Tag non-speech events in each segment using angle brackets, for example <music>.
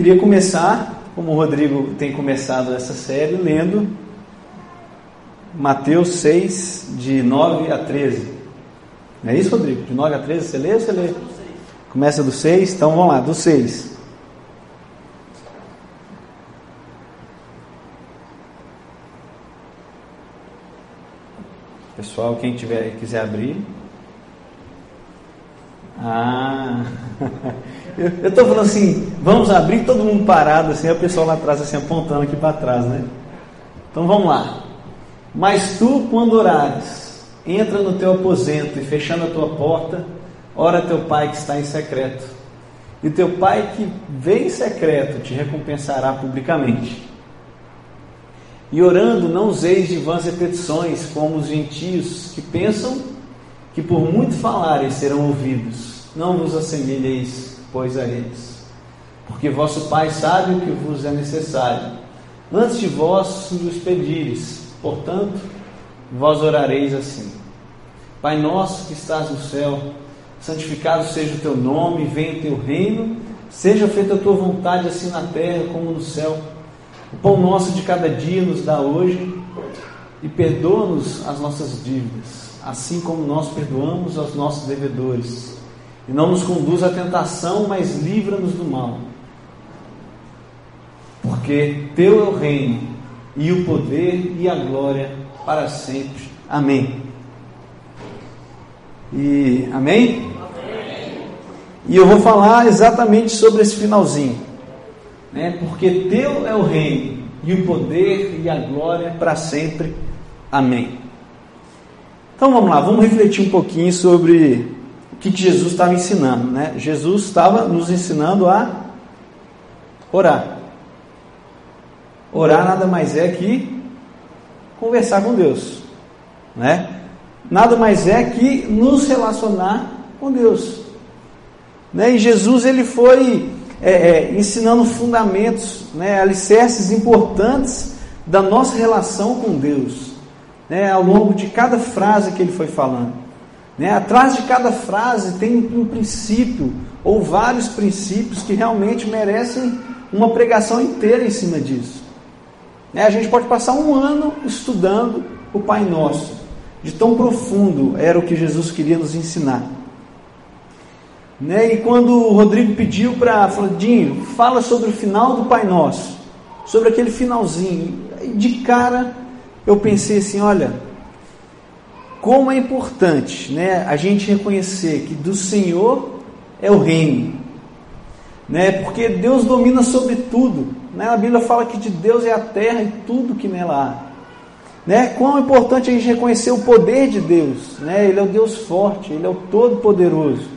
Queria começar, como o Rodrigo tem começado essa série, lendo Mateus 6, de 9 a 13. Não é isso, Rodrigo? De 9 a 13, você lê ou você lê? Começa do 6, então vamos lá, do 6. Pessoal, quem tiver quiser abrir. Ah, <laughs> eu estou falando assim, vamos abrir, todo mundo parado, assim, o pessoal lá atrás, assim, apontando aqui para trás, né? Então vamos lá. Mas tu, quando orares, entra no teu aposento e fechando a tua porta, ora teu pai que está em secreto. E teu pai que vem em secreto te recompensará publicamente. E orando, não useis de vãs repetições, como os gentios que pensam que por muito falarem serão ouvidos. Não vos assemelheis, pois, a eles. Porque vosso Pai sabe o que vos é necessário. Antes de vós os pedires, portanto, vós orareis assim: Pai nosso que estás no céu, santificado seja o teu nome, venha o teu reino, seja feita a tua vontade, assim na terra como no céu. O pão nosso de cada dia nos dá hoje e perdoa-nos as nossas dívidas, assim como nós perdoamos aos nossos devedores. E não nos conduz à tentação, mas livra-nos do mal. Porque teu é o reino, e o poder e a glória para sempre. Amém. E amém? amém? E eu vou falar exatamente sobre esse finalzinho. Né? Porque teu é o reino, e o poder e a glória para sempre. Amém. Então vamos lá, vamos refletir um pouquinho sobre que Jesus estava ensinando. Né? Jesus estava nos ensinando a orar. Orar nada mais é que conversar com Deus, né? Nada mais é que nos relacionar com Deus, né? E Jesus ele foi é, é, ensinando fundamentos, né? Alicerces importantes da nossa relação com Deus, né? Ao longo de cada frase que ele foi falando, né? Atrás de cada frase tem um princípio ou vários princípios que realmente merecem uma pregação inteira em cima disso. Né? A gente pode passar um ano estudando o Pai Nosso, de tão profundo era o que Jesus queria nos ensinar. Né? E quando o Rodrigo pediu para, falou, Dinho, fala sobre o final do Pai Nosso, sobre aquele finalzinho, de cara eu pensei assim: olha, como é importante né, a gente reconhecer que do Senhor é o reino, né, porque Deus domina sobre tudo. Né? A Bíblia fala que de Deus é a terra e tudo que nela há. Né? Quão é importante a gente reconhecer o poder de Deus. Né? Ele é o Deus forte, Ele é o Todo-Poderoso.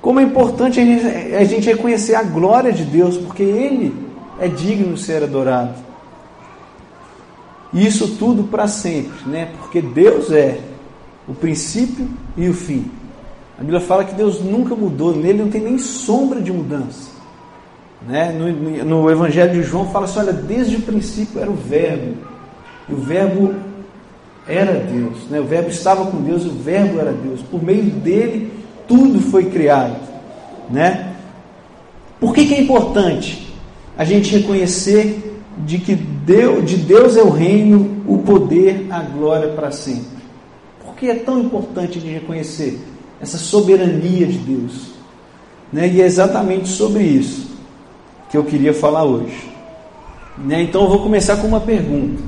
Como é importante a gente, a gente reconhecer a glória de Deus, porque Ele é digno de ser adorado. E isso tudo para sempre, né? porque Deus é o princípio e o fim. A Bíblia fala que Deus nunca mudou, nele não tem nem sombra de mudança. Né? No, no Evangelho de João fala assim: olha, desde o princípio era o Verbo, e o Verbo era Deus, né? o Verbo estava com Deus, o Verbo era Deus, por meio dele tudo foi criado. Né? Por que, que é importante a gente reconhecer de que Deus, de Deus é o reino, o poder, a glória para sempre? Por que é tão importante de reconhecer essa soberania de Deus? Né? E é exatamente sobre isso que eu queria falar hoje. Né? Então eu vou começar com uma pergunta.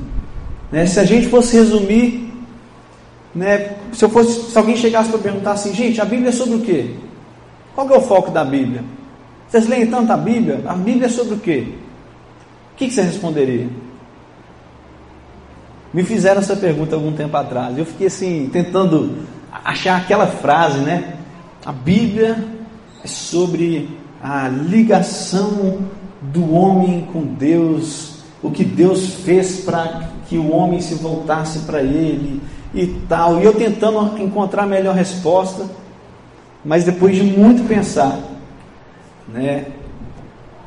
Né? Se a gente fosse resumir, né? se, eu fosse, se alguém chegasse para perguntar assim, gente, a Bíblia é sobre o quê? Qual é o foco da Bíblia? Vocês leem tanto a Bíblia? A Bíblia é sobre o quê? O que, que você responderia? Me fizeram essa pergunta algum tempo atrás. Eu fiquei assim, tentando achar aquela frase, né? A Bíblia é sobre a ligação do homem com Deus, o que Deus fez para que o homem se voltasse para Ele e tal. E eu tentando encontrar a melhor resposta, mas depois de muito pensar, né,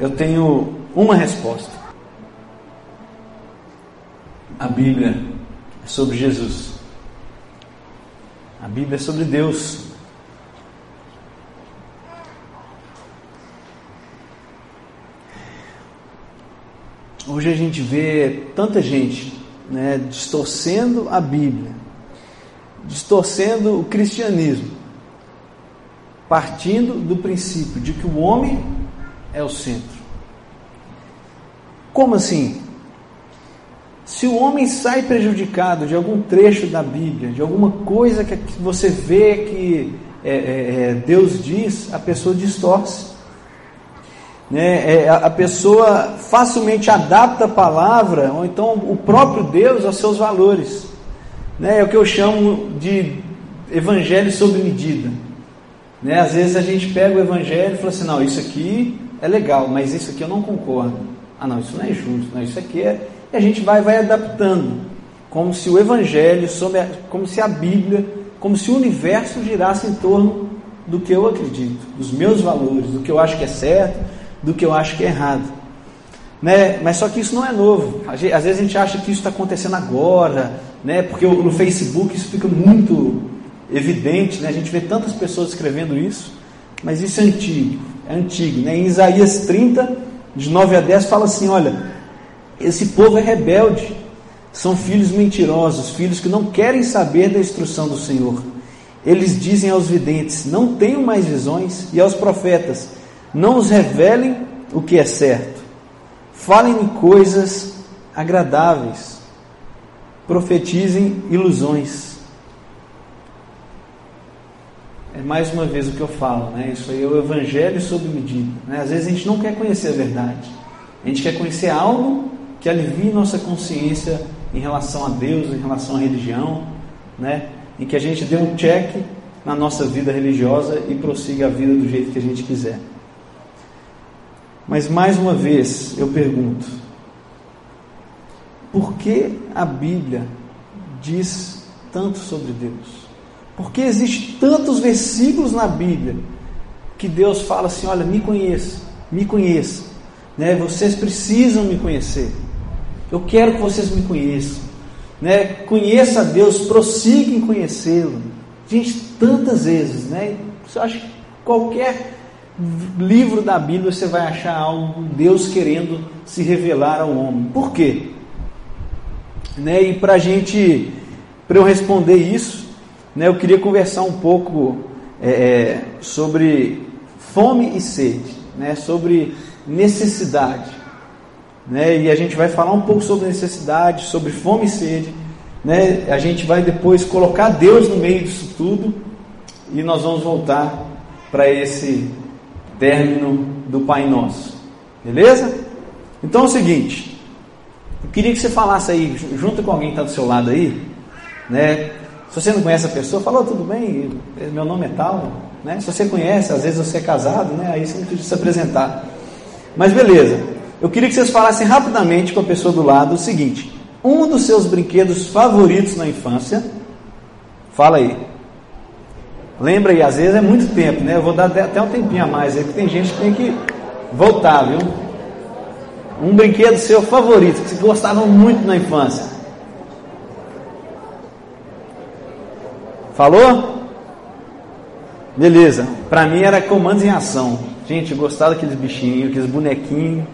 eu tenho uma resposta. A Bíblia é sobre Jesus. A Bíblia é sobre Deus. Hoje a gente vê tanta gente né, distorcendo a Bíblia, distorcendo o cristianismo, partindo do princípio de que o homem é o centro. Como assim? Se o homem sai prejudicado de algum trecho da Bíblia, de alguma coisa que você vê que é, é, é Deus diz, a pessoa distorce. Né? É, a pessoa facilmente adapta a palavra, ou então o próprio Deus aos seus valores. Né? É o que eu chamo de evangelho sob medida. Né? Às vezes a gente pega o evangelho e fala assim: não, isso aqui é legal, mas isso aqui eu não concordo. Ah, não, isso não é justo, não, isso aqui é. E a gente vai, vai adaptando, como se o evangelho, como se a Bíblia, como se o universo girasse em torno do que eu acredito, dos meus valores, do que eu acho que é certo do que eu acho que é errado. Né? Mas só que isso não é novo. Às vezes a gente acha que isso está acontecendo agora, né? porque no Facebook isso fica muito evidente, né? a gente vê tantas pessoas escrevendo isso, mas isso é antigo, é antigo. Né? Em Isaías 30, de 9 a 10, fala assim: olha, esse povo é rebelde, são filhos mentirosos, filhos que não querem saber da instrução do Senhor. Eles dizem aos videntes: não tenham mais visões, e aos profetas: não os revelem o que é certo. Falem-me coisas agradáveis. Profetizem ilusões. É mais uma vez o que eu falo, né? Isso aí é o evangelho sob medida. Né? Às vezes a gente não quer conhecer a verdade. A gente quer conhecer algo que alivie nossa consciência em relação a Deus, em relação à religião, né? Em que a gente dê um check na nossa vida religiosa e prossiga a vida do jeito que a gente quiser. Mas mais uma vez eu pergunto: por que a Bíblia diz tanto sobre Deus? Por que existem tantos versículos na Bíblia que Deus fala assim: olha, me conheça, me conheça, né? Vocês precisam me conhecer. Eu quero que vocês me conheçam, né? Conheça a Deus, prossiga em conhecê-lo. Gente, tantas vezes, né? Você acha que qualquer livro da Bíblia você vai achar algo, Deus querendo se revelar ao homem. Por quê? Né? E para gente, para eu responder isso, né, eu queria conversar um pouco é, é, sobre fome e sede, né, sobre necessidade. Né, e a gente vai falar um pouco sobre necessidade, sobre fome e sede. Né, a gente vai depois colocar Deus no meio disso tudo e nós vamos voltar para esse término do Pai Nosso. Beleza? Então é o seguinte, eu queria que você falasse aí, junto com alguém que está do seu lado aí, né? Se você não conhece a pessoa, fala, tudo bem, meu nome é tal, né? Se você conhece, às vezes você é casado, né? Aí você não precisa se apresentar. Mas beleza, eu queria que vocês falassem rapidamente com a pessoa do lado o seguinte: um dos seus brinquedos favoritos na infância, fala aí. Lembra aí, às vezes é muito tempo, né? Eu vou dar até um tempinho a mais aí, porque tem gente que tem que voltar, viu? Um brinquedo seu favorito, que você gostava muito na infância. Falou? Beleza. Para mim era comandos em ação. Gente, gostava daqueles bichinhos, aqueles bonequinhos.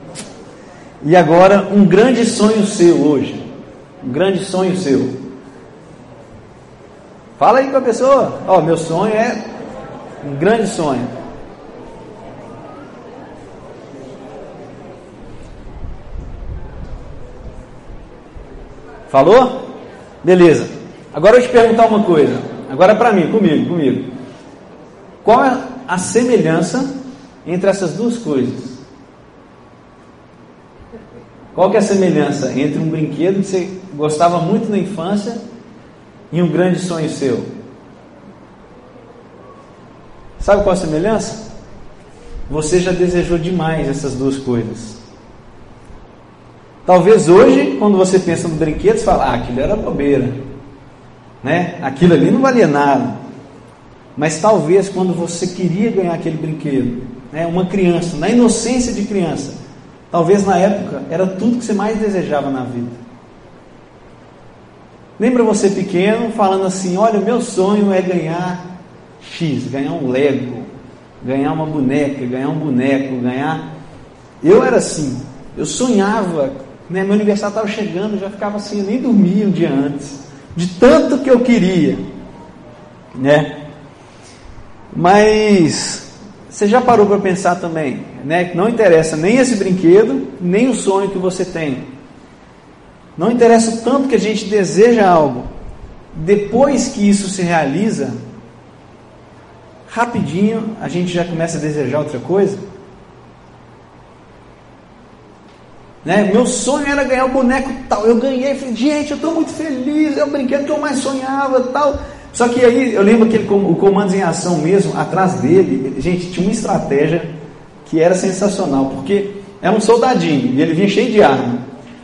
E agora, um grande sonho seu hoje. Um grande sonho seu. Fala aí com a pessoa. Ó, oh, meu sonho é um grande sonho. Falou? Beleza. Agora eu te perguntar uma coisa. Agora para mim, comigo, comigo. Qual é a semelhança entre essas duas coisas? Qual que é a semelhança entre um brinquedo que você gostava muito na infância e um grande sonho seu. Sabe qual a semelhança? Você já desejou demais essas duas coisas. Talvez hoje, quando você pensa no brinquedo, você fala, ah, aquilo era bobeira. Né? Aquilo ali não valia nada. Mas talvez quando você queria ganhar aquele brinquedo, né, uma criança, na inocência de criança, talvez na época era tudo que você mais desejava na vida. Lembra você pequeno falando assim: Olha, meu sonho é ganhar X, ganhar um Lego, ganhar uma boneca, ganhar um boneco, ganhar. Eu era assim, eu sonhava, né, meu aniversário estava chegando, eu já ficava assim, eu nem dormia um dia antes, de tanto que eu queria, né? Mas você já parou para pensar também, né? Não interessa nem esse brinquedo, nem o sonho que você tem. Não interessa o tanto que a gente deseja algo. Depois que isso se realiza, rapidinho a gente já começa a desejar outra coisa. Né? Meu sonho era ganhar o boneco tal. Eu ganhei, falei, gente, eu estou muito feliz, é o brinquedo que eu mais sonhava tal. Só que aí eu lembro que ele, o comando em ação mesmo, atrás dele, gente, tinha uma estratégia que era sensacional, porque era um soldadinho e ele vinha cheio de arma.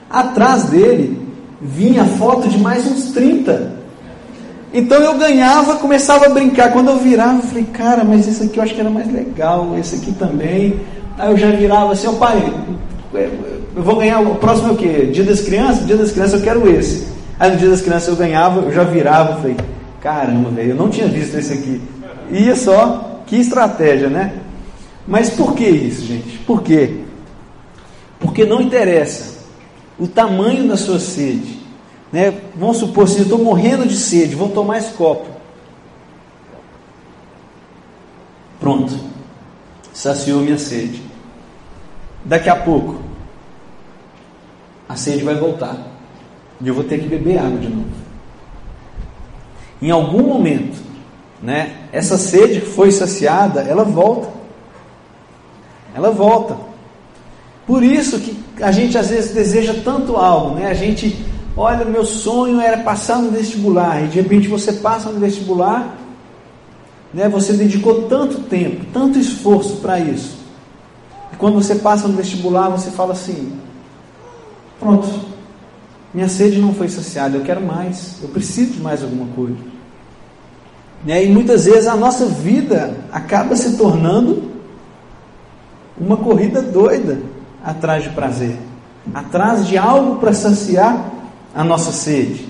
Atrás dele vinha foto de mais uns 30. Então eu ganhava, começava a brincar. Quando eu virava, eu falei, cara, mas esse aqui eu acho que era mais legal, esse aqui também. Aí eu já virava assim, ó pai, eu vou ganhar, o próximo é o quê? Dia das crianças? Dia das crianças eu quero esse. Aí no dia das crianças eu ganhava, eu já virava, falei, Caramba, velho, eu não tinha visto esse aqui. Ia só, que estratégia, né? Mas por que isso, gente? Por quê? Porque não interessa o tamanho da sua sede. Né? Vamos supor assim, eu estou morrendo de sede, vou tomar esse copo. Pronto. Saciou minha sede. Daqui a pouco, a sede vai voltar. E eu vou ter que beber água de novo em algum momento, né, essa sede que foi saciada, ela volta. Ela volta. Por isso que a gente às vezes deseja tanto algo, né? A gente, olha, meu sonho era passar no vestibular, e de repente você passa no vestibular, né? Você dedicou tanto tempo, tanto esforço para isso. E quando você passa no vestibular, você fala assim: pronto, minha sede não foi saciada, eu quero mais, eu preciso de mais alguma coisa. Né? E muitas vezes a nossa vida acaba se tornando uma corrida doida atrás de prazer, atrás de algo para saciar a nossa sede.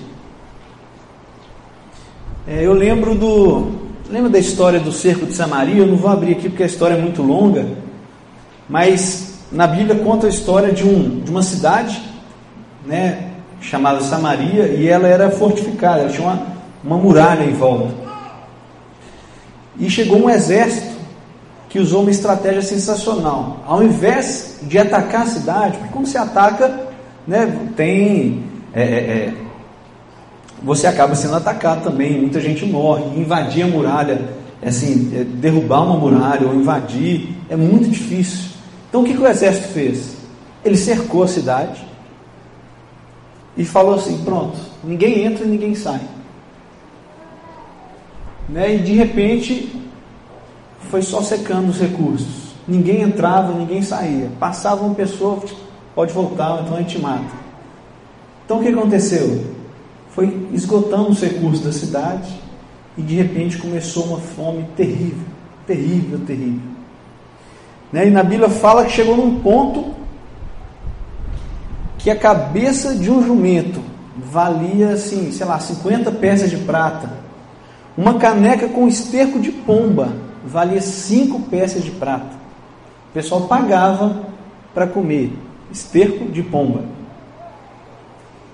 É, eu lembro do. Lembra da história do cerco de Samaria? Eu não vou abrir aqui porque a história é muito longa, mas na Bíblia conta a história de, um, de uma cidade, né, chamada Samaria, e ela era fortificada, ela tinha uma, uma muralha em volta. E chegou um exército que usou uma estratégia sensacional. Ao invés de atacar a cidade, porque quando você ataca, né, tem. É, é, é, você acaba sendo atacado também, muita gente morre. Invadir a muralha, assim, é, derrubar uma muralha ou invadir, é muito difícil. Então o que, que o exército fez? Ele cercou a cidade e falou assim: pronto, ninguém entra e ninguém sai. Né? E de repente foi só secando os recursos. Ninguém entrava, ninguém saía. Passava uma pessoa, pode voltar, então a gente mata. Então o que aconteceu? Foi esgotando os recursos da cidade e de repente começou uma fome terrível, terrível, terrível. Né? E na Bíblia fala que chegou num ponto que a cabeça de um jumento valia assim, sei lá, 50 peças de prata. Uma caneca com esterco de pomba valia cinco peças de prata. O pessoal pagava para comer esterco de pomba.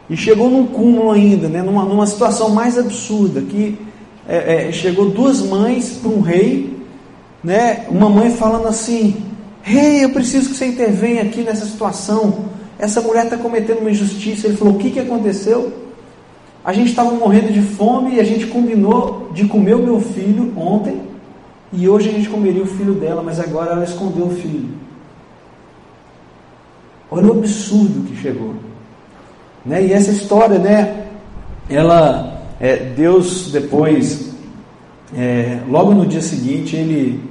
E chegou num cúmulo ainda, né, numa, numa situação mais absurda, que é, é, chegou duas mães para um rei, né, uma mãe falando assim, rei, eu preciso que você intervenha aqui nessa situação, essa mulher está cometendo uma injustiça. Ele falou, o que, que aconteceu? A gente estava morrendo de fome e a gente combinou de comer o meu filho ontem e hoje a gente comeria o filho dela, mas agora ela escondeu o filho. Olha o absurdo que chegou. Né? E essa história, né? Ela, é, Deus depois, é, logo no dia seguinte, ele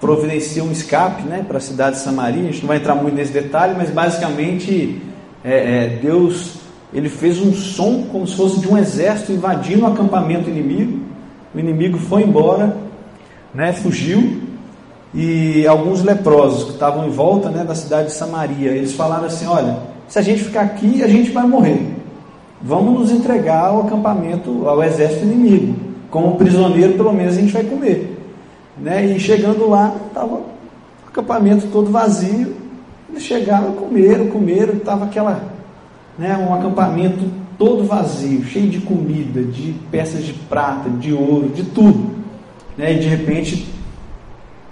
providencia um escape né, para a cidade de Samaria. A gente não vai entrar muito nesse detalhe, mas basicamente é, é, Deus ele fez um som como se fosse de um exército invadindo o acampamento inimigo. O inimigo foi embora, né, fugiu, e alguns leprosos que estavam em volta né, da cidade de Samaria, eles falaram assim: olha, se a gente ficar aqui, a gente vai morrer. Vamos nos entregar ao acampamento, ao exército inimigo. Como prisioneiro, pelo menos a gente vai comer. Né? E chegando lá, estava o acampamento todo vazio. Eles chegaram, comeram, comeram, estava aquela, né, um acampamento todo vazio, cheio de comida, de peças de prata, de ouro, de tudo. Né? E de repente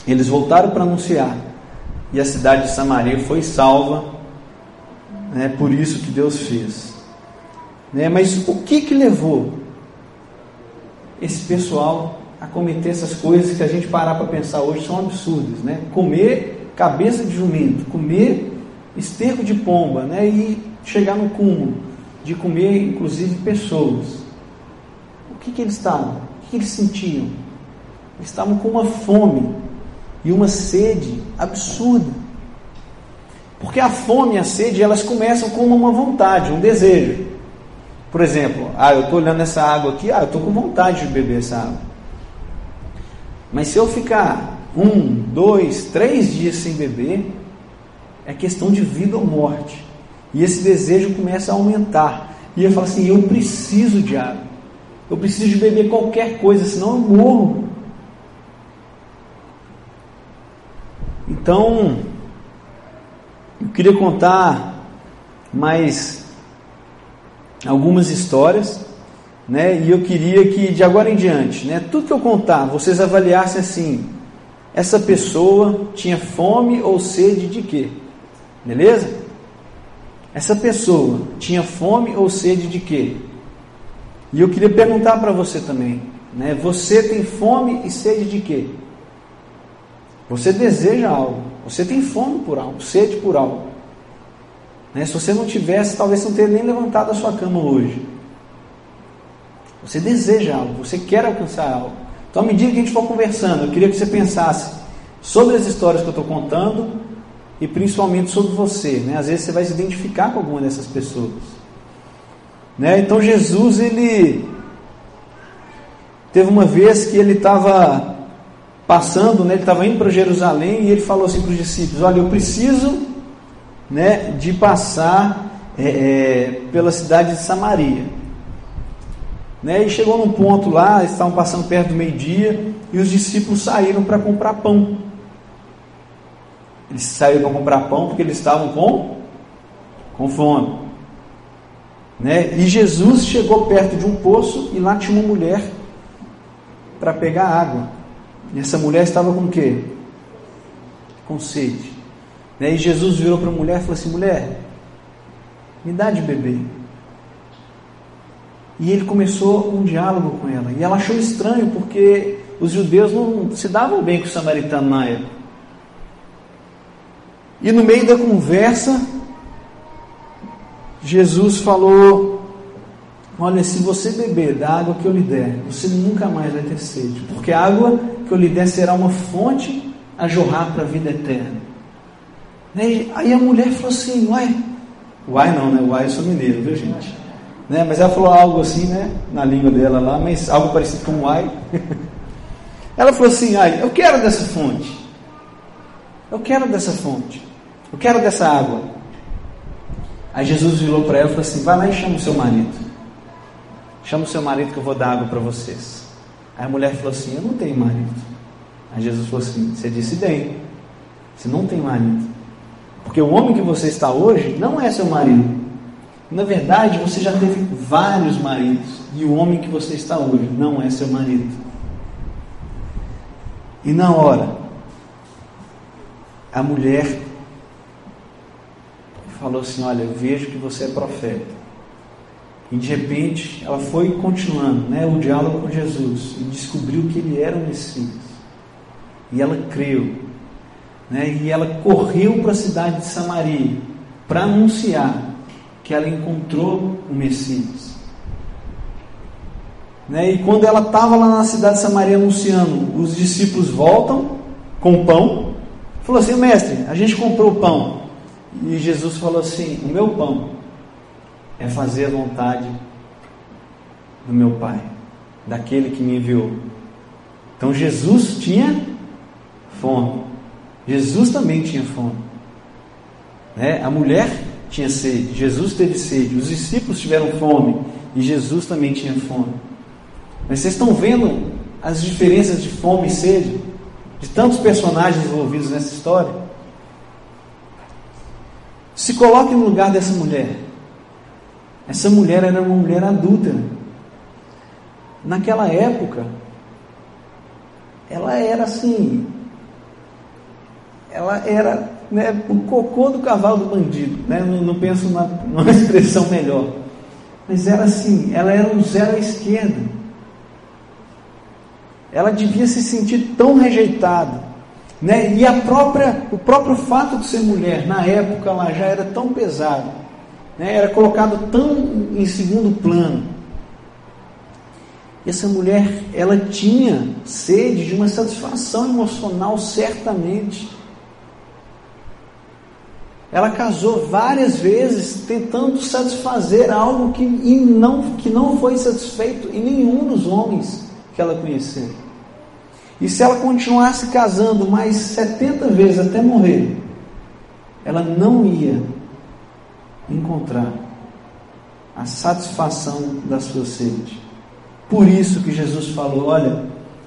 eles voltaram para anunciar. E a cidade de Samaria foi salva. Né? Por isso que Deus fez. Né? Mas o que que levou esse pessoal a cometer essas coisas que a gente parar para pensar hoje são absurdas, né? Comer cabeça de jumento, comer esterco de pomba, né? E chegar no cúmulo de comer, inclusive, pessoas. O que que eles estavam? O que, eles sentiam? Eles estavam com uma fome e uma sede absurda. Porque a fome e a sede, elas começam com uma vontade, um desejo. Por exemplo, ah, eu estou olhando essa água aqui, ah, eu estou com vontade de beber essa água. Mas se eu ficar um, dois, três dias sem beber, é questão de vida ou morte. E esse desejo começa a aumentar. E eu falo assim: eu preciso de água. Eu preciso de beber qualquer coisa, senão eu morro. Então, eu queria contar mais algumas histórias, né? E eu queria que de agora em diante, né, tudo que eu contar, vocês avaliassem assim: essa pessoa tinha fome ou sede de quê? Beleza? Essa pessoa tinha fome ou sede de quê? E eu queria perguntar para você também, né? Você tem fome e sede de quê? Você deseja algo, você tem fome por algo, sede por algo. Né? Se você não tivesse, talvez não teria nem levantado a sua cama hoje. Você deseja algo, você quer alcançar algo. Então, à medida que a gente for conversando, eu queria que você pensasse sobre as histórias que eu estou contando e principalmente sobre você. Né? Às vezes você vai se identificar com alguma dessas pessoas. Né? Então, Jesus, ele teve uma vez que ele estava passando, né, ele estava indo para Jerusalém e ele falou assim para os discípulos: Olha, eu preciso né, de passar é, é, pela cidade de Samaria. Né, e chegou num ponto lá, estavam passando perto do meio-dia e os discípulos saíram para comprar pão. Eles saíram para comprar pão porque eles estavam com, com fome. Né? E Jesus chegou perto de um poço e lá tinha uma mulher para pegar água. E essa mulher estava com o quê? Com sede. Né? E Jesus virou para a mulher e falou assim: mulher, me dá de beber. E ele começou um diálogo com ela. E ela achou estranho porque os judeus não se davam bem com o samaritano na época. E no meio da conversa, Jesus falou: Olha, se você beber da água que eu lhe der, você nunca mais vai ter sede, porque a água que eu lhe der será uma fonte a jorrar para a vida eterna. Aí a mulher falou assim: Uai, uai não, né? Uai, eu sou mineiro, viu gente? Né? Mas ela falou algo assim, né? Na língua dela lá, mas algo parecido com uai. <laughs> ela falou assim: Ai, eu quero dessa fonte. Eu quero dessa fonte. Eu quero dessa água. Aí Jesus virou para ela e falou assim: Vai lá e chama o seu marido. Chama o seu marido que eu vou dar água para vocês. Aí a mulher falou assim: Eu não tenho marido. Aí Jesus falou assim: Você disse bem. Você não tem marido. Porque o homem que você está hoje não é seu marido. Na verdade, você já teve vários maridos. E o homem que você está hoje não é seu marido. E na hora, a mulher falou assim: Olha, eu vejo que você é profeta. E de repente ela foi continuando né, o diálogo com Jesus e descobriu que ele era o Messias. E ela creu. Né? E ela correu para a cidade de Samaria para anunciar que ela encontrou o Messias. Né? E quando ela estava lá na cidade de Samaria anunciando, os discípulos voltam com pão. Falou assim: Mestre, a gente comprou pão. E Jesus falou assim: O meu pão é fazer a vontade do meu Pai, daquele que me enviou. Então Jesus tinha fome. Jesus também tinha fome. Né? A mulher tinha sede, Jesus teve sede, os discípulos tiveram fome e Jesus também tinha fome. Mas vocês estão vendo as diferenças de fome e sede de tantos personagens envolvidos nessa história? Se coloque no lugar dessa mulher. Essa mulher era uma mulher adúltera. Naquela época, ela era assim, ela era né, o cocô do cavalo do bandido, né? não, não penso numa <laughs> expressão melhor, mas era assim, ela era um zero à esquerda, ela devia se sentir tão rejeitada, né? e a própria, o próprio fato de ser mulher, na época lá já era tão pesado, né? era colocado tão em segundo plano, essa mulher, ela tinha sede de uma satisfação emocional, certamente. Ela casou várias vezes tentando satisfazer algo que, não, que não foi satisfeito em nenhum dos homens que ela conheceu. E se ela continuasse casando mais 70 vezes até morrer, ela não ia encontrar a satisfação da sua sede. Por isso que Jesus falou: olha,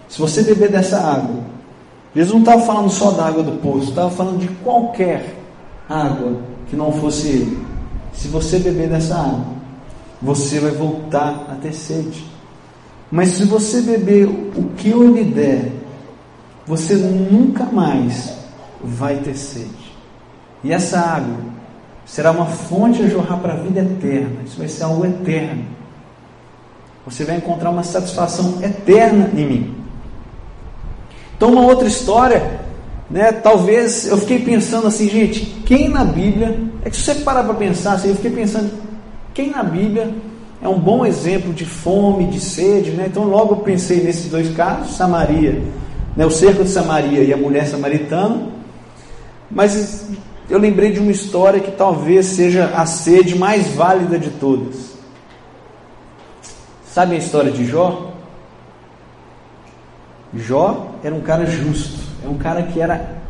se você beber dessa água, Jesus não estava falando só da água do poço, estava falando de qualquer água que não fosse Ele. Se você beber dessa água, você vai voltar a ter sede. Mas se você beber o que eu lhe der, você nunca mais vai ter sede. E essa água será uma fonte a jorrar para a vida eterna. Isso vai ser algo eterno. Você vai encontrar uma satisfação eterna em mim. Então, uma outra história, né? Talvez eu fiquei pensando assim, gente, quem na Bíblia, é que se você parar para pensar assim, eu fiquei pensando, quem na Bíblia é um bom exemplo de fome, de sede, né? Então, logo pensei nesses dois casos, Samaria, né? o cerco de Samaria e a mulher samaritana. Mas eu lembrei de uma história que talvez seja a sede mais válida de todas. Sabe a história de Jó? Jó era um cara justo, é um cara que era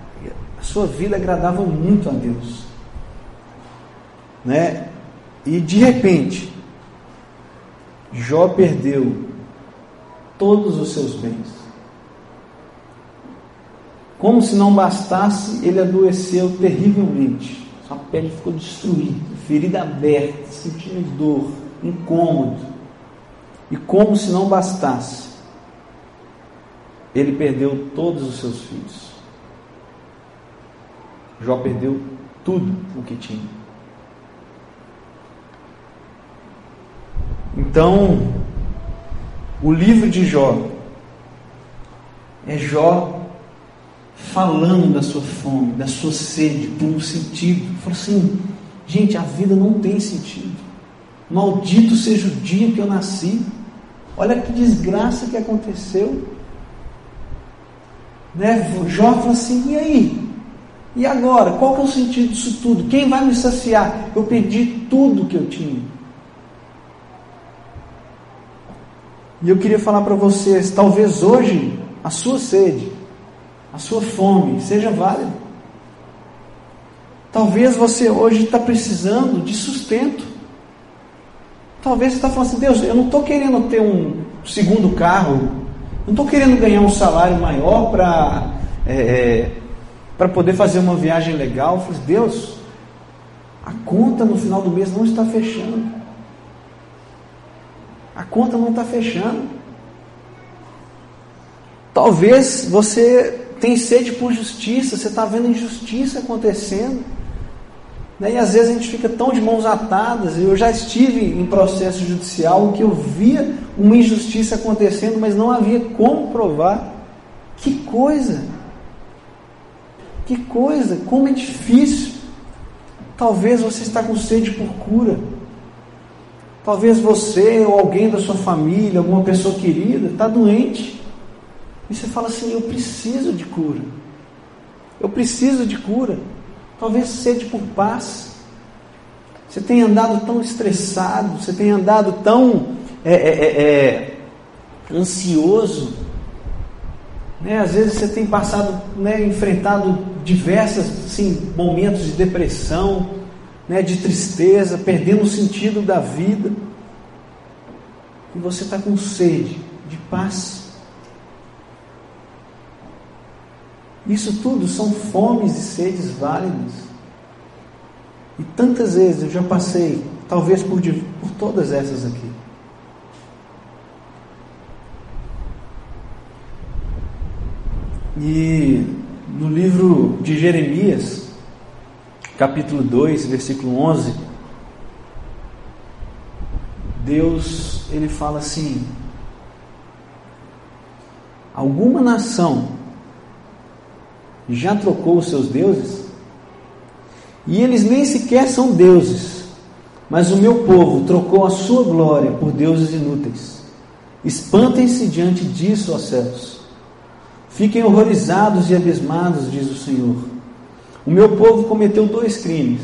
a sua vida agradava muito a Deus. Né? E de repente, Jó perdeu todos os seus bens. Como se não bastasse, ele adoeceu terrivelmente. Sua pele ficou destruída, ferida aberta, sentindo dor, incômodo. E como se não bastasse, ele perdeu todos os seus filhos. Jó perdeu tudo o que tinha. Então, o livro de Jó é Jó falando da sua fome, da sua sede, por um sentido. Falou assim: gente, a vida não tem sentido. Maldito seja o dia que eu nasci. Olha que desgraça que aconteceu. Né? Jó falou assim: e aí? E agora? Qual que é o sentido disso tudo? Quem vai me saciar? Eu perdi tudo que eu tinha. E eu queria falar para vocês: talvez hoje a sua sede, a sua fome seja válida. Talvez você hoje está precisando de sustento. Talvez você está falando assim, Deus, eu não estou querendo ter um segundo carro, não estou querendo ganhar um salário maior para é, é para poder fazer uma viagem legal. Eu Deus, a conta no final do mês não está fechando. A conta não está fechando. Talvez você tenha sede por justiça, você está vendo injustiça acontecendo. Né? E às vezes a gente fica tão de mãos atadas. Eu já estive em processo judicial que eu via uma injustiça acontecendo, mas não havia como provar. Que coisa! Que coisa! Como é difícil. Talvez você está com sede por cura. Talvez você ou alguém da sua família, alguma pessoa querida, está doente. E você fala assim: Eu preciso de cura. Eu preciso de cura. Talvez sede por paz. Você tem andado tão estressado, você tem andado tão é, é, é, é, ansioso. Né? Às vezes você tem passado, né, enfrentado diversos assim, momentos de depressão, né, de tristeza, perdendo o sentido da vida. E você está com sede de paz. Isso tudo são fomes e sedes válidas. E tantas vezes eu já passei, talvez por, por todas essas aqui. E no livro de Jeremias, capítulo 2, versículo 11, Deus, ele fala assim: Alguma nação já trocou os seus deuses? E eles nem sequer são deuses, mas o meu povo trocou a sua glória por deuses inúteis. Espantem-se diante disso, ó céus. Fiquem horrorizados e abismados, diz o Senhor. O meu povo cometeu dois crimes.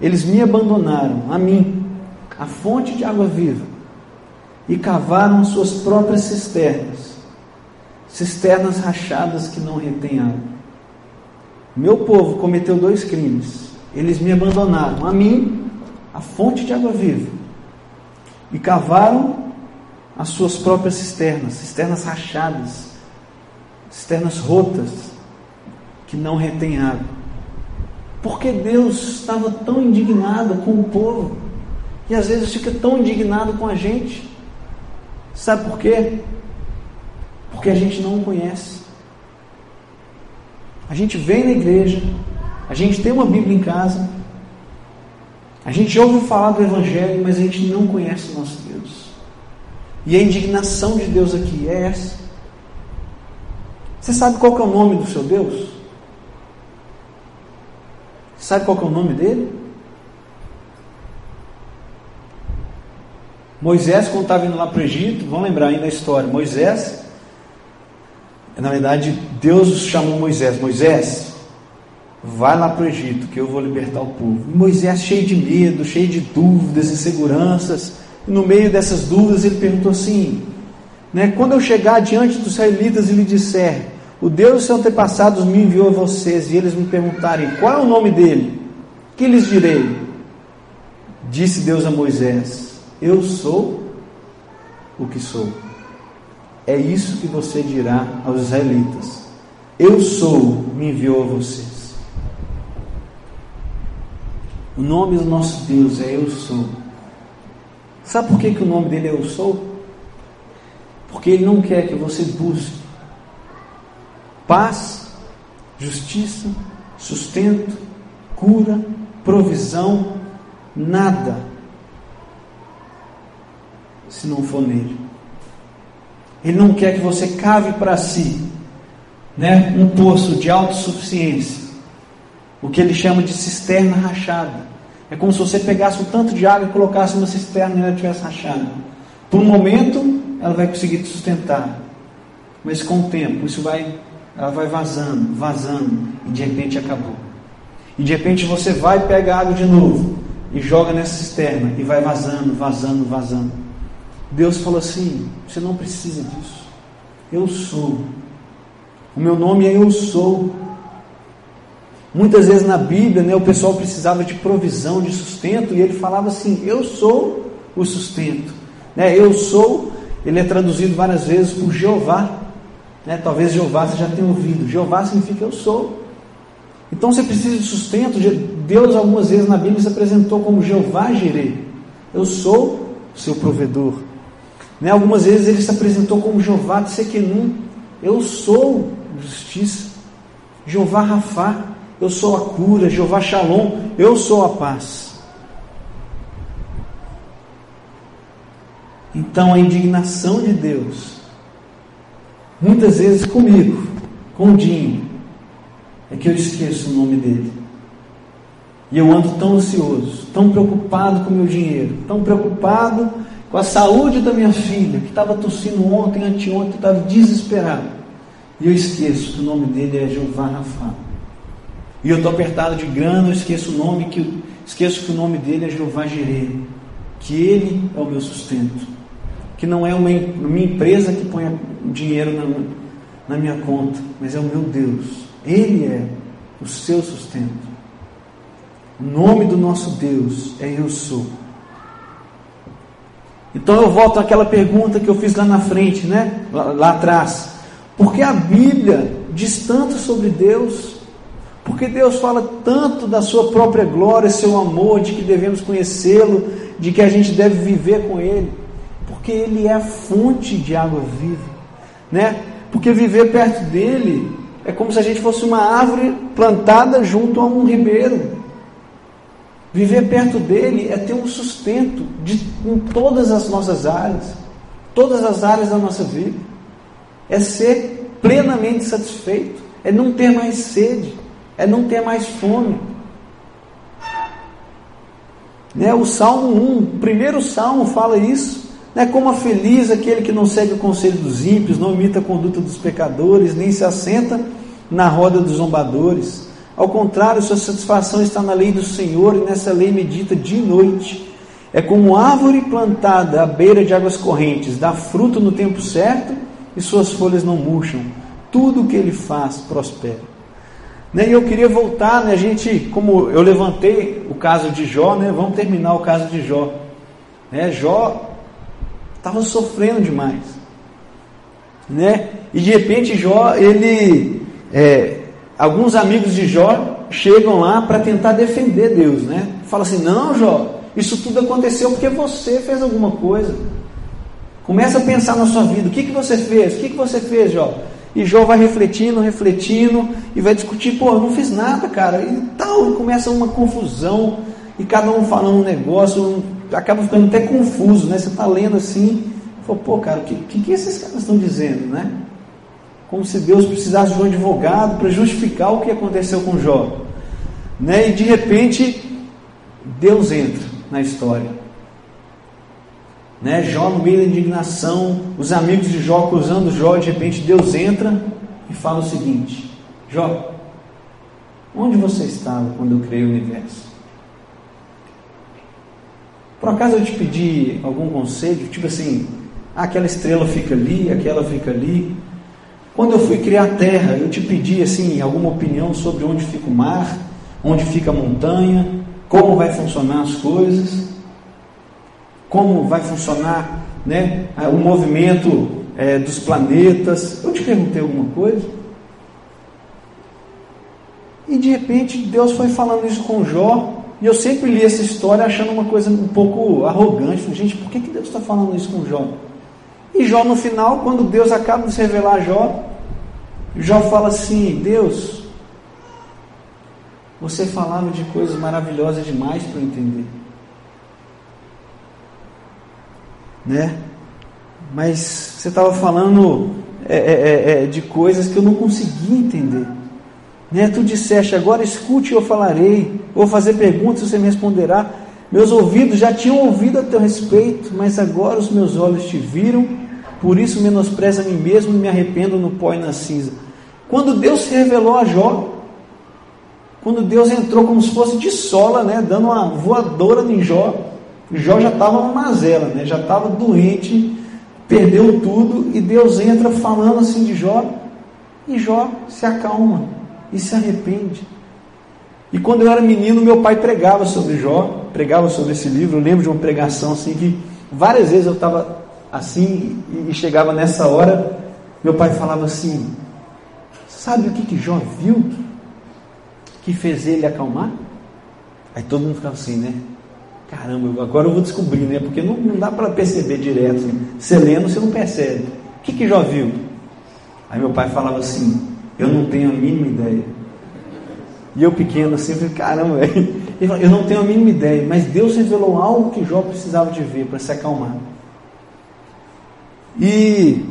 Eles me abandonaram, a mim, a fonte de água viva, e cavaram suas próprias cisternas, cisternas rachadas que não retêm água. Meu povo cometeu dois crimes. Eles me abandonaram, a mim, a fonte de água viva, e cavaram as suas próprias cisternas, cisternas rachadas, cisternas rotas, que não retêm água. Porque Deus estava tão indignado com o povo, e às vezes fica tão indignado com a gente. Sabe por quê? Porque a gente não o conhece. A gente vem na igreja, a gente tem uma Bíblia em casa, a gente ouve falar do Evangelho, mas a gente não conhece o nosso Deus. E a indignação de Deus aqui é essa. Você sabe qual é o nome do seu Deus? Você sabe qual é o nome dele? Moisés, quando estava indo lá para o Egito, vamos lembrar ainda a história. Moisés na verdade, Deus chamou Moisés: Moisés, vai lá para o Egito, que eu vou libertar o povo. E Moisés, cheio de medo, cheio de dúvidas, inseguranças, no meio dessas dúvidas, ele perguntou assim: né, quando eu chegar diante dos israelitas e lhe disser, o Deus dos seus antepassados me enviou a vocês, e eles me perguntarem qual é o nome dele, que lhes direi? Disse Deus a Moisés: Eu sou o que sou. É isso que você dirá aos israelitas: Eu sou, me enviou a vocês. O nome do nosso Deus é Eu Sou. Sabe por que, que o nome dele é Eu Sou? Porque ele não quer que você busque paz, justiça, sustento, cura, provisão, nada, se não for nele. Ele não quer que você cave para si né, um poço de autossuficiência, o que ele chama de cisterna rachada. É como se você pegasse um tanto de água e colocasse uma cisterna e ela estivesse rachada. Por um momento, ela vai conseguir te sustentar, mas com o tempo, isso vai, ela vai vazando, vazando, e de repente acabou. E de repente você vai pegar água de novo e joga nessa cisterna e vai vazando, vazando, vazando. Deus falou assim: você não precisa disso. Eu sou. O meu nome é Eu Sou. Muitas vezes na Bíblia, né, o pessoal precisava de provisão, de sustento, e ele falava assim: Eu sou o sustento. Né, eu sou, ele é traduzido várias vezes por Jeová. Né, talvez Jeová você já tenha ouvido. Jeová significa eu sou. Então você precisa de sustento. Deus, algumas vezes na Bíblia, se apresentou como Jeová Jireh. Eu sou o seu provedor. Né? Algumas vezes ele se apresentou como Jeová de Sequenum. Eu sou justiça. Jeová Rafá. Eu sou a cura. Jeová Shalom. Eu sou a paz. Então a indignação de Deus, muitas vezes comigo, com o Dinho, é que eu esqueço o nome dele. E eu ando tão ansioso, tão preocupado com o meu dinheiro, tão preocupado com a saúde da minha filha, que estava tossindo ontem, anteontem, estava desesperado. E eu esqueço que o nome dele é Jeová Rafa. E eu estou apertado de grana, eu esqueço o nome que esqueço que o nome dele é Jeová Jireh, que ele é o meu sustento, que não é uma, uma empresa que põe dinheiro na, na minha conta, mas é o meu Deus. Ele é o seu sustento. O nome do nosso Deus é Eu Sou. Então eu volto àquela pergunta que eu fiz lá na frente, né? Lá, lá atrás. Porque a Bíblia diz tanto sobre Deus, porque Deus fala tanto da sua própria glória, seu amor, de que devemos conhecê-lo, de que a gente deve viver com Ele, porque Ele é a fonte de água viva, né? Porque viver perto dele é como se a gente fosse uma árvore plantada junto a um ribeiro. Viver perto dele é ter um sustento de, em todas as nossas áreas, todas as áreas da nossa vida. É ser plenamente satisfeito, é não ter mais sede, é não ter mais fome. Né? O Salmo 1, o primeiro salmo fala isso. Né? Como é feliz aquele que não segue o conselho dos ímpios, não imita a conduta dos pecadores, nem se assenta na roda dos zombadores ao contrário, sua satisfação está na lei do Senhor e nessa lei medita de noite. É como árvore plantada à beira de águas correntes, dá fruto no tempo certo e suas folhas não murcham. Tudo o que ele faz prospera. Né? E eu queria voltar, né? a gente, como eu levantei o caso de Jó, né? vamos terminar o caso de Jó. Né? Jó estava sofrendo demais. Né? E de repente Jó, ele é, alguns amigos de Jó chegam lá para tentar defender Deus, né? Fala assim: não, Jó, isso tudo aconteceu porque você fez alguma coisa. Começa a pensar na sua vida: o que, que você fez? O que, que você fez, Jó? E Jó vai refletindo, refletindo e vai discutir: pô, eu não fiz nada, cara. E tal, começa uma confusão e cada um falando um negócio, um, acaba ficando até confuso, né? Você está lendo assim, fala, pô, cara, o que, que, que esses caras estão dizendo, né? Como se Deus precisasse de um advogado para justificar o que aconteceu com Jó. Né? E de repente, Deus entra na história. Né? Jó, no meio da indignação, os amigos de Jó cruzando Jó, de repente Deus entra e fala o seguinte: Jó, onde você estava quando eu criei o universo? Por acaso eu te pedi algum conselho? Tipo assim, ah, aquela estrela fica ali, aquela fica ali. Quando eu fui criar a terra, eu te pedi assim alguma opinião sobre onde fica o mar, onde fica a montanha, como vai funcionar as coisas, como vai funcionar né, o movimento é, dos planetas. Eu te perguntei alguma coisa. E de repente Deus foi falando isso com Jó. E eu sempre li essa história achando uma coisa um pouco arrogante. Gente, por que, que Deus está falando isso com Jó? E Jó, no final, quando Deus acaba de se revelar a Jó, Jó fala assim: Deus, você falava de coisas maravilhosas demais para eu entender. Né? Mas você estava falando é, é, é, é, de coisas que eu não conseguia entender. Né? Tu disseste, agora escute e eu falarei. Vou fazer perguntas e você me responderá. Meus ouvidos já tinham ouvido a teu respeito, mas agora os meus olhos te viram por isso menosprezo a mim mesmo e me arrependo no pó e na cinza. Quando Deus se revelou a Jó, quando Deus entrou como se fosse de sola, né, dando uma voadora em Jó, Jó já estava uma mazela, né, já estava doente, perdeu tudo, e Deus entra falando assim de Jó, e Jó se acalma e se arrepende. E quando eu era menino, meu pai pregava sobre Jó, pregava sobre esse livro. Eu lembro de uma pregação assim que várias vezes eu estava assim e chegava nessa hora, meu pai falava assim: Sabe o que, que Jó viu que fez ele acalmar? Aí todo mundo ficava assim, né? Caramba, agora eu vou descobrir, né? Porque não, não dá para perceber direto. Né? Você lendo, você não percebe. O que, que Jó viu? Aí meu pai falava assim: Eu não tenho a mínima ideia. E eu pequeno assim, falei: Caramba, velho. Eu não tenho a mínima ideia, mas Deus revelou algo que Jó precisava de ver para se acalmar. E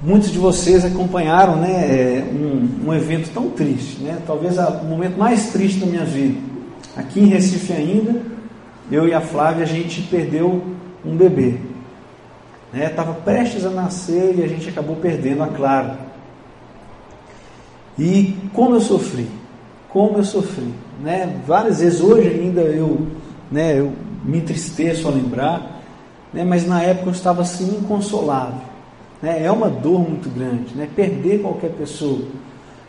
muitos de vocês acompanharam né, é, um, um evento tão triste, né? talvez o momento mais triste da minha vida. Aqui em Recife ainda, eu e a Flávia, a gente perdeu um bebê. Estava né? prestes a nascer e a gente acabou perdendo a Clara. E como eu sofri, como eu sofri, né? Várias vezes hoje ainda eu, né, eu me entristeço a lembrar, né? Mas na época eu estava assim inconsolável, né? É uma dor muito grande, né? Perder qualquer pessoa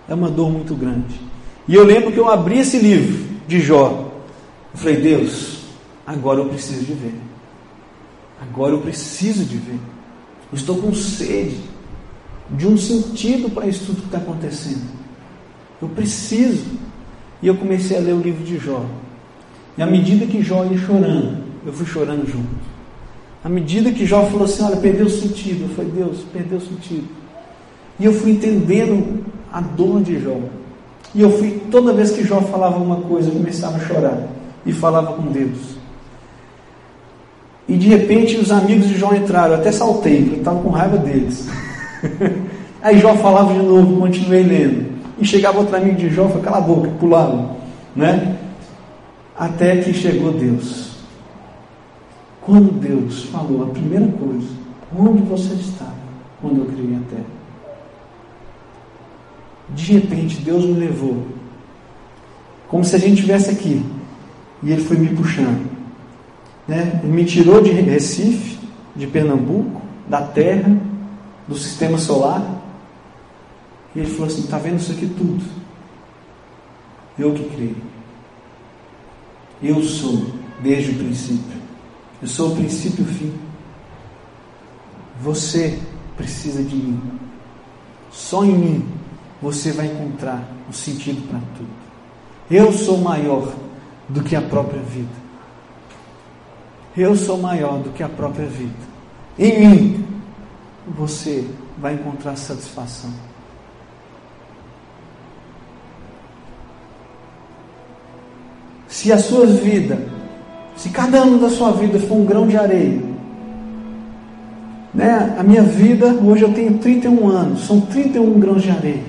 é uma dor muito grande. E eu lembro que eu abri esse livro de Jó. Eu falei, Deus, agora eu preciso de ver. Agora eu preciso de ver. Eu estou com sede de um sentido para isso tudo que está acontecendo. Eu preciso. E eu comecei a ler o livro de Jó. E à medida que Jó ia chorando, eu fui chorando junto. À medida que Jó falou assim: Olha, perdeu o sentido. Eu falei: Deus, perdeu o sentido. E eu fui entendendo a dor de Jó. E eu fui, toda vez que Jó falava uma coisa, eu começava a chorar. E falava com Deus. E de repente os amigos de Jó entraram, eu até saltei, porque eu estava com raiva deles. <laughs> Aí Jó falava de novo, continuei lendo. E chegava outro amigo de Jó, falava, cala a boca, pulava. Né? Até que chegou Deus. Quando Deus falou a primeira coisa, onde você estava quando eu criei a terra? De repente, Deus me levou, como se a gente estivesse aqui, e Ele foi me puxando. Né? Ele me tirou de Recife, de Pernambuco, da terra, do sistema solar, Ele falou assim: está vendo isso aqui tudo? Eu que criei. Eu sou desde o princípio. Eu sou o princípio e o fim. Você precisa de mim. Só em mim você vai encontrar o sentido para tudo. Eu sou maior do que a própria vida. Eu sou maior do que a própria vida. Em mim, você vai encontrar satisfação. Se a sua vida, se cada ano da sua vida for um grão de areia, né? A minha vida, hoje eu tenho 31 anos, são 31 grãos de areia.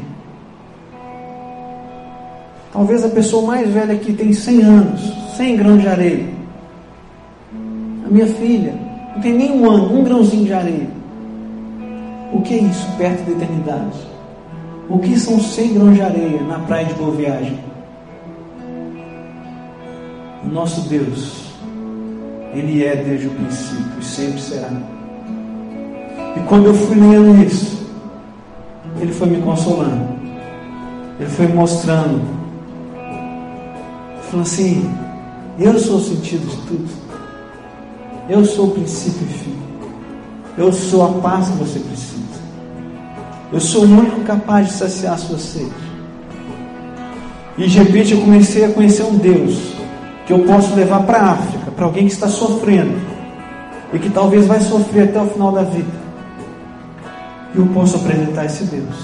Talvez a pessoa mais velha aqui tem 100 anos, 100 grãos de areia. A minha filha não tem nem um ano, um grãozinho de areia. O que é isso perto da eternidade? O que são 100 grãos de areia na praia de Boa Viagem? O nosso Deus, Ele é desde o princípio e sempre será. E quando eu fui lendo isso, Ele foi me consolando, Ele foi me mostrando Falou assim: Eu sou o sentido de tudo. Eu sou o princípio e fim. Eu sou a paz que você precisa. Eu sou o único capaz de saciar a sua sede. E de repente eu comecei a conhecer um Deus que eu posso levar para a África, para alguém que está sofrendo e que talvez vai sofrer até o final da vida. E eu posso apresentar esse Deus.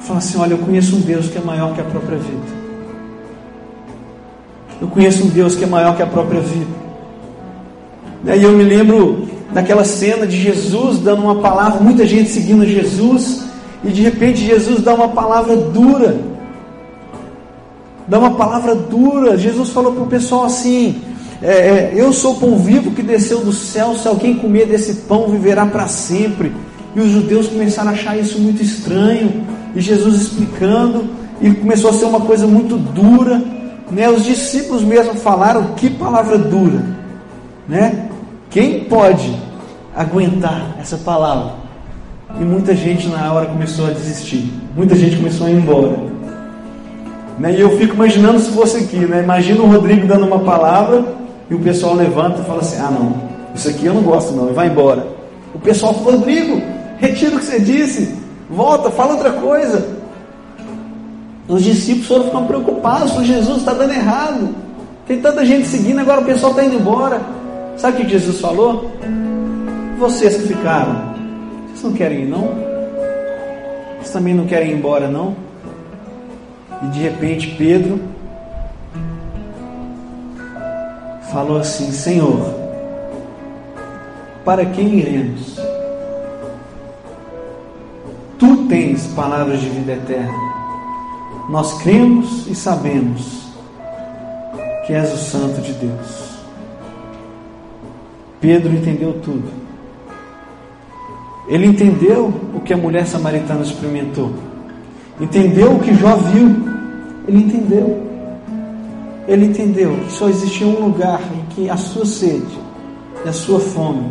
Falar assim: olha, eu conheço um Deus que é maior que a própria vida. Eu conheço um Deus que é maior que a própria vida. E eu me lembro daquela cena de Jesus dando uma palavra, muita gente seguindo Jesus, e de repente Jesus dá uma palavra dura. Dá uma palavra dura. Jesus falou para o pessoal assim: é, é, Eu sou o pão vivo que desceu do céu, se alguém comer desse pão viverá para sempre. E os judeus começaram a achar isso muito estranho. E Jesus explicando, e começou a ser uma coisa muito dura. Né? Os discípulos mesmo falaram que palavra dura. Né? Quem pode aguentar essa palavra? E muita gente na hora começou a desistir. Muita gente começou a ir embora. Né? E eu fico imaginando se fosse aqui, né? Imagina o Rodrigo dando uma palavra e o pessoal levanta e fala assim: Ah, não, isso aqui eu não gosto, não, e vai embora. O pessoal fala: Rodrigo, retira o que você disse, volta, fala outra coisa. Os discípulos foram ficando preocupados com Jesus, está dando errado. Tem tanta gente seguindo, agora o pessoal está indo embora. Sabe o que Jesus falou? Vocês que ficaram, vocês não querem ir, não? Vocês também não querem ir embora, não? E de repente Pedro falou assim: Senhor, para quem iremos? Tu tens palavras de vida eterna nós cremos e sabemos que és o Santo de Deus. Pedro entendeu tudo. Ele entendeu o que a mulher samaritana experimentou. entendeu o que Jó viu. Ele entendeu. Ele entendeu que só existia um lugar em que a sua sede e a sua fome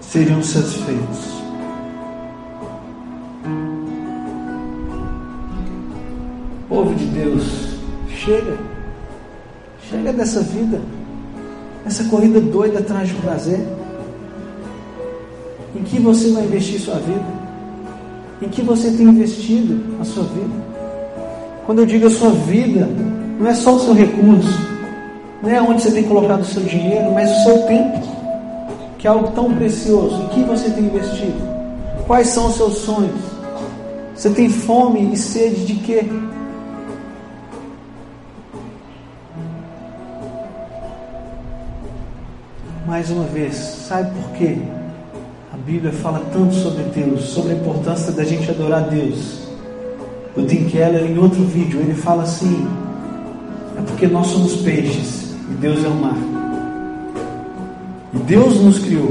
seriam satisfeitos. Povo de Deus, chega. Chega dessa vida. Essa corrida doida atrás de prazer. Em que você vai investir sua vida? Em que você tem investido a sua vida? Quando eu digo a sua vida, não é só o seu recurso, não é onde você tem colocado o seu dinheiro, mas o seu tempo, que é algo tão precioso. Em que você tem investido? Quais são os seus sonhos? Você tem fome e sede de quê? Mais uma vez, sabe por quê? A Bíblia fala tanto sobre Deus, sobre a importância da gente adorar Deus. O Tim Keller, em outro vídeo, ele fala assim: é porque nós somos peixes e Deus é o mar. E Deus nos criou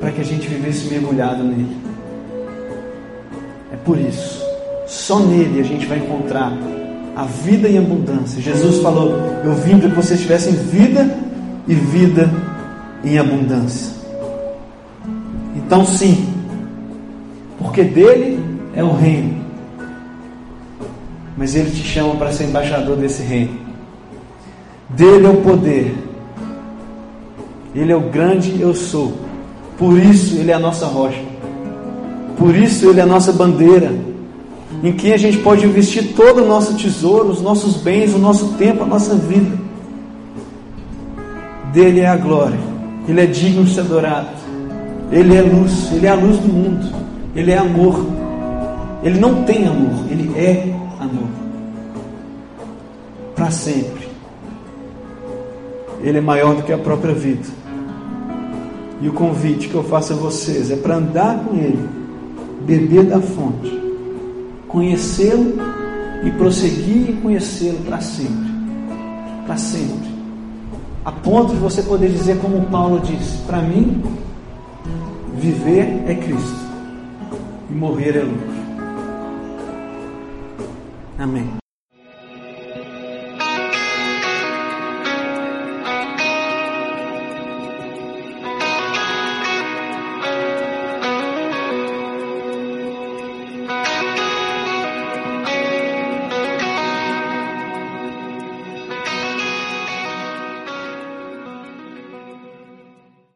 para que a gente vivesse mergulhado nele. É por isso, só nele a gente vai encontrar a vida em abundância. Jesus falou: Eu vim para que vocês tivessem vida e vida em abundância. Então, sim, porque dele é o reino, mas ele te chama para ser embaixador desse reino. Dele é o poder, ele é o grande eu sou, por isso ele é a nossa rocha, por isso ele é a nossa bandeira, em quem a gente pode investir todo o nosso tesouro, os nossos bens, o nosso tempo, a nossa vida. Dele é a glória, ele é digno de ser adorado, ele é luz, ele é a luz do mundo, ele é amor, ele não tem amor, ele é para sempre, ele é maior do que a própria vida. E o convite que eu faço a vocês é para andar com Ele, beber da fonte, conhecê-lo e prosseguir em conhecê-lo para sempre. Para sempre a ponto de você poder dizer, como Paulo disse: para mim, viver é Cristo e morrer é lucro. Amém.